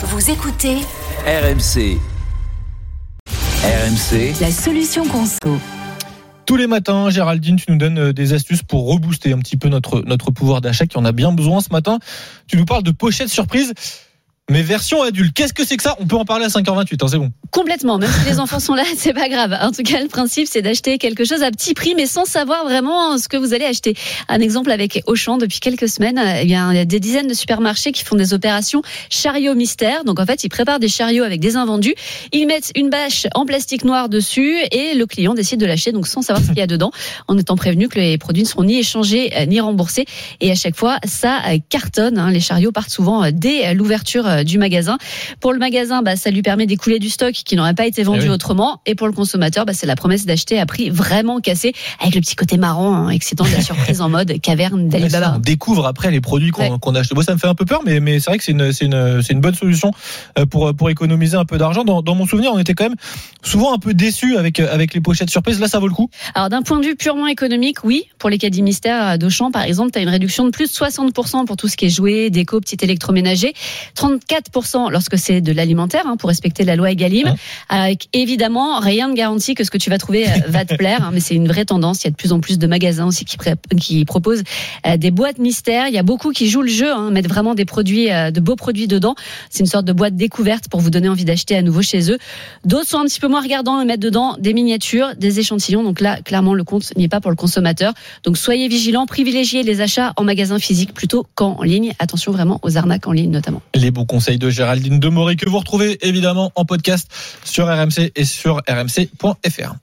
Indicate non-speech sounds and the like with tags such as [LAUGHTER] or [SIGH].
Vous écoutez RMC. RMC, la solution conso. Tous les matins, Géraldine, tu nous donnes euh, des astuces pour rebooster un petit peu notre, notre pouvoir d'achat qui en a bien besoin ce matin. Tu nous parles de pochettes surprise. Mais version adulte, qu'est-ce que c'est que ça? On peut en parler à 5h28, hein, c'est bon. Complètement, même si les [LAUGHS] enfants sont là, c'est pas grave. En tout cas, le principe, c'est d'acheter quelque chose à petit prix, mais sans savoir vraiment ce que vous allez acheter. Un exemple avec Auchan, depuis quelques semaines, eh bien, il y a des dizaines de supermarchés qui font des opérations chariot mystère. Donc, en fait, ils préparent des chariots avec des invendus. Ils mettent une bâche en plastique noir dessus et le client décide de l'acheter, donc sans savoir ce qu'il y a dedans, en étant prévenu que les produits ne seront ni échangés euh, ni remboursés. Et à chaque fois, ça euh, cartonne. Hein. Les chariots partent souvent euh, dès l'ouverture du magasin. Pour le magasin, bah, ça lui permet d'écouler du stock qui n'aurait pas été vendu Eh oui. autrement. Et pour le consommateur, bah, c'est la promesse d'acheter à prix vraiment cassé, avec le petit côté marrant, hein, excitant de la [LAUGHS] surprise en mode caverne On d'Alibaba. découvre après les produits qu'on Ouais. qu'on a achetés. Moi, ça me fait un peu peur, mais, mais c'est vrai que c'est une, bonne solution euh, pour, pour économiser un peu d'argent. Dans, dans mon souvenir, on était quand même souvent un peu déçus avec, euh, avec les pochettes surprises. Là, ça vaut le coup. Alors d'un point de vue purement économique, oui, pour les caddies mystères d'Auchan, par exemple, tu as une réduction de plus de 60% pour tout ce qui est jouets, déco, petit électroménager, 34% lorsque c'est de l'alimentaire, hein, pour respecter la loi Egalim. Hein. Avec évidemment, rien ne garantit que ce que tu vas trouver euh, va te plaire, hein, mais c'est une vraie tendance. Il y a de plus en plus de magasins aussi qui, proposent euh, des boîtes mystères. Il y a beaucoup qui jouent le jeu, hein, mettent vraiment des produits, euh, de beaux produits dedans. C'est une sorte de boîte découverte pour vous donner envie d'acheter à nouveau chez eux. D'autres sont un petit peu moins regardants et mettent dedans des miniatures, des échantillons. Donc là, clairement, le compte n'y est pas pour le consommateur. Donc soyez vigilants, privilégiez les achats en magasin physique plutôt qu'en ligne. Attention vraiment aux arnaques en ligne notamment. Les bons conseils de Géraldine Demoré que vous retrouvez évidemment en podcast sur RMC et sur rmc.fr.